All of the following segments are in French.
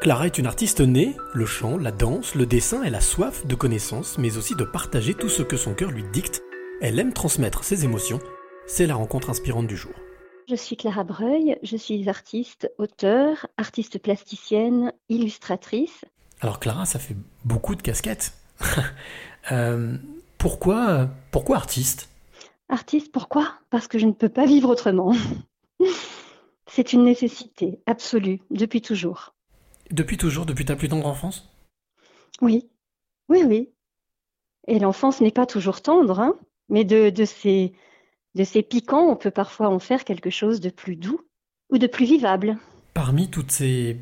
Clara est une artiste née, le chant, la danse, le dessin, elle a soif de connaissances, mais aussi de partager tout ce que son cœur lui dicte. Elle aime transmettre ses émotions. C'est la rencontre inspirante du jour. Je suis Clara Breuil, je suis artiste, auteur, artiste plasticienne, illustratrice. Alors Clara, ça fait beaucoup de casquettes. Euh, pourquoi, pourquoi artiste? Artiste, pourquoi? Parce que je ne peux pas vivre autrement. C'est une nécessité absolue, depuis toujours. Depuis toujours, depuis ta plus tendre enfance? Oui, oui, oui. Et l'enfance n'est pas toujours tendre, hein mais de, de, ces, de ces piquants, on peut parfois en faire quelque chose de plus doux ou de plus vivable. Parmi toutes ces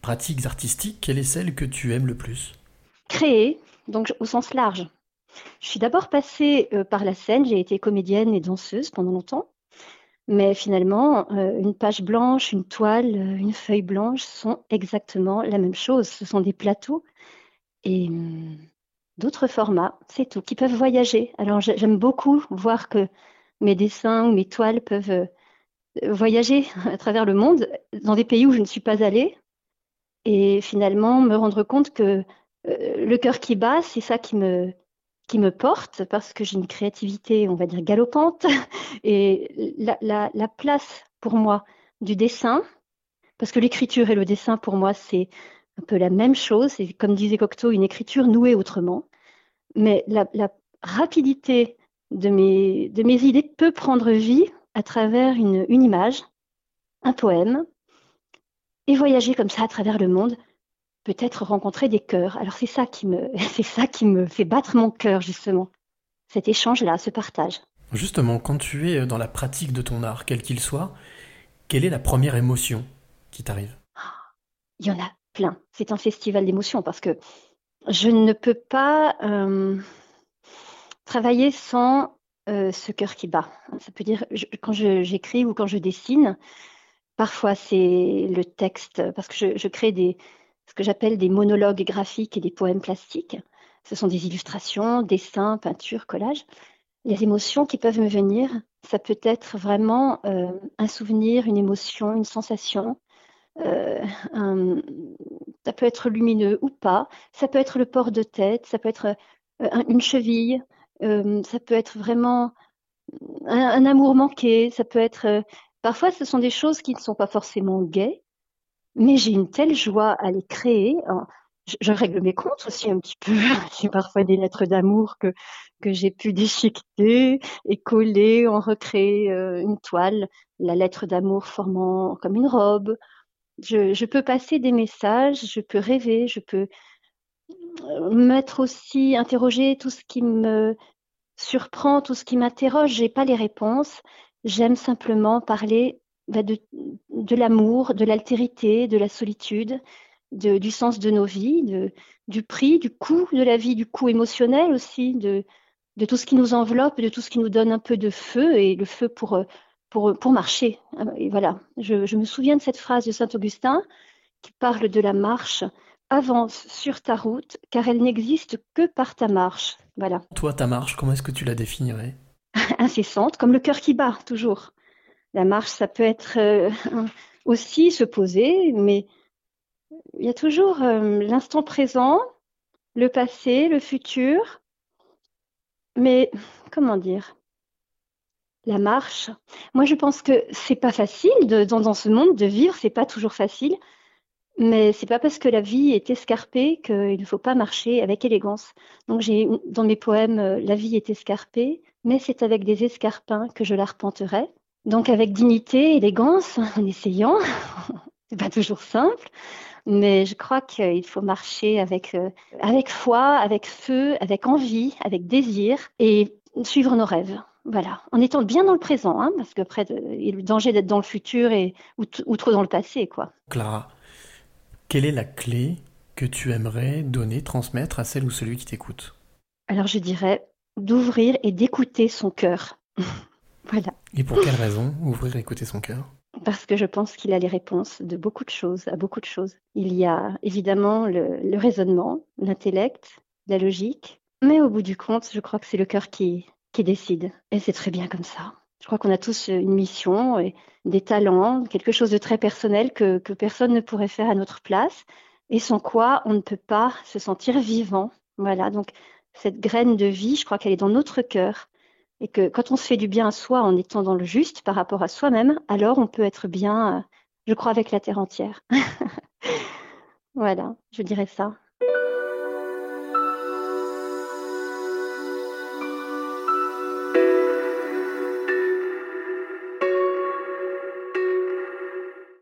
pratiques artistiques, quelle est celle que tu aimes le plus? Créer, donc au sens large. Je suis d'abord passée euh, par la scène, j'ai été comédienne et danseuse pendant longtemps. Mais finalement, euh, une page blanche, une toile, euh, une feuille blanche sont exactement la même chose. Ce sont des plateaux et hum, d'autres formats, c'est tout, qui peuvent voyager. Alors j'aime beaucoup voir que mes dessins ou mes toiles peuvent euh, voyager à travers le monde, dans des pays où je ne suis pas allée, et finalement me rendre compte que le cœur qui bat, c'est ça qui me, qui me porte parce que j'ai une créativité, on va dire, galopante. Et la, la, place pour moi du dessin, parce que l'écriture et le dessin, pour moi, c'est un peu la même chose. C'est, comme disait Cocteau, une écriture nouée autrement. Mais la, rapidité de mes, idées peut prendre vie à travers une image, un poème, et voyager comme ça à travers le monde peut-être rencontrer des cœurs. Alors c'est ça qui me, c'est ça qui me fait battre mon cœur justement. Cet échange-là, ce partage. Justement, quand tu es dans la pratique de ton art, quel qu'il soit, quelle est la première émotion qui t'arrive? Il y en a plein. C'est un festival d'émotions parce que je ne peux pas euh, travailler sans euh, ce cœur qui bat. Ça peut dire quand j'écris ou quand je dessine, parfois c'est le texte parce que je crée des, ce que j'appelle des monologues graphiques et des poèmes plastiques. Ce sont des illustrations, dessins, peintures, collages. Les émotions qui peuvent me venir, ça peut être vraiment euh, un souvenir, une émotion, une sensation. Euh, ça peut être lumineux ou pas. Ça peut être le port de tête, ça peut être euh, une cheville, ça peut être vraiment un, un, amour manqué, ça peut être... parfois, ce sont des choses qui ne sont pas forcément gaies, mais j'ai une telle joie à les créer. Je, règle mes comptes aussi un petit peu. J'ai parfois des lettres d'amour que, que j'ai pu déchiqueter et coller, en recréer euh, une toile, la lettre d'amour formant comme une robe. Je, je peux passer des messages, je peux rêver, je peux euh, mettre aussi, interroger tout ce qui me surprend, tout ce qui m'interroge. J'ai pas les réponses. J'aime simplement parler bah, de, de l'amour, de l'altérité, de la solitude, de, du sens de nos vies, de, du prix, du coût de la vie, du coût émotionnel aussi, de, de tout ce qui nous enveloppe, de tout ce qui nous donne un peu de feu et le feu pour, pour, pour marcher. Et voilà, je, je me souviens de cette phrase de Saint Augustin qui parle de la marche. Avance sur ta route, car elle n'existe que par ta marche. Voilà. Toi, ta marche, comment est-ce que tu la définirais? Incessante, comme le cœur qui bat, toujours. La marche, ça peut être euh, aussi se poser, mais il y a toujours euh, l'instant présent, le passé, le futur. Mais comment dire? La marche. Moi, je pense que c'est pas facile dans, ce monde de vivre. C'est pas toujours facile. Mais c'est pas parce que la vie est escarpée qu'il ne faut pas marcher avec élégance. Donc j'ai dans mes poèmes euh, la vie est escarpée, mais c'est avec des escarpins que je l'arpenterai. Donc avec dignité, élégance, en essayant. c'est pas toujours simple, mais je crois qu'il faut marcher avec, euh, avec foi, avec feu, avec envie, avec désir et suivre nos rêves. Voilà, en étant bien dans le présent, hein, parce qu'après, il y a le danger d'être dans le futur et, ou, ou, trop dans le passé. quoi. Clara, quelle est la clé que tu aimerais donner, transmettre à celle ou celui qui t'écoute? Alors je dirais d'ouvrir et d'écouter son cœur. Voilà. Et pour quelle raison ouvrir et écouter son cœur? Parce que je pense qu'il a les réponses de beaucoup de choses, à beaucoup de choses. Il y a évidemment le, raisonnement, l'intellect, la logique, mais au bout du compte, je crois que c'est le cœur qui, qui décide. Et c'est très bien comme ça. Je crois qu'on a tous une mission et des talents, quelque chose de très personnel que, que personne ne pourrait faire à notre place. et sans quoi on ne peut pas se sentir vivant. Voilà, donc cette graine de vie, je crois qu'elle est dans notre cœur. Et que quand on se fait du bien à soi en étant dans le juste par rapport à soi-même, alors on peut être bien, euh, je crois, avec la terre entière. voilà, je dirais ça.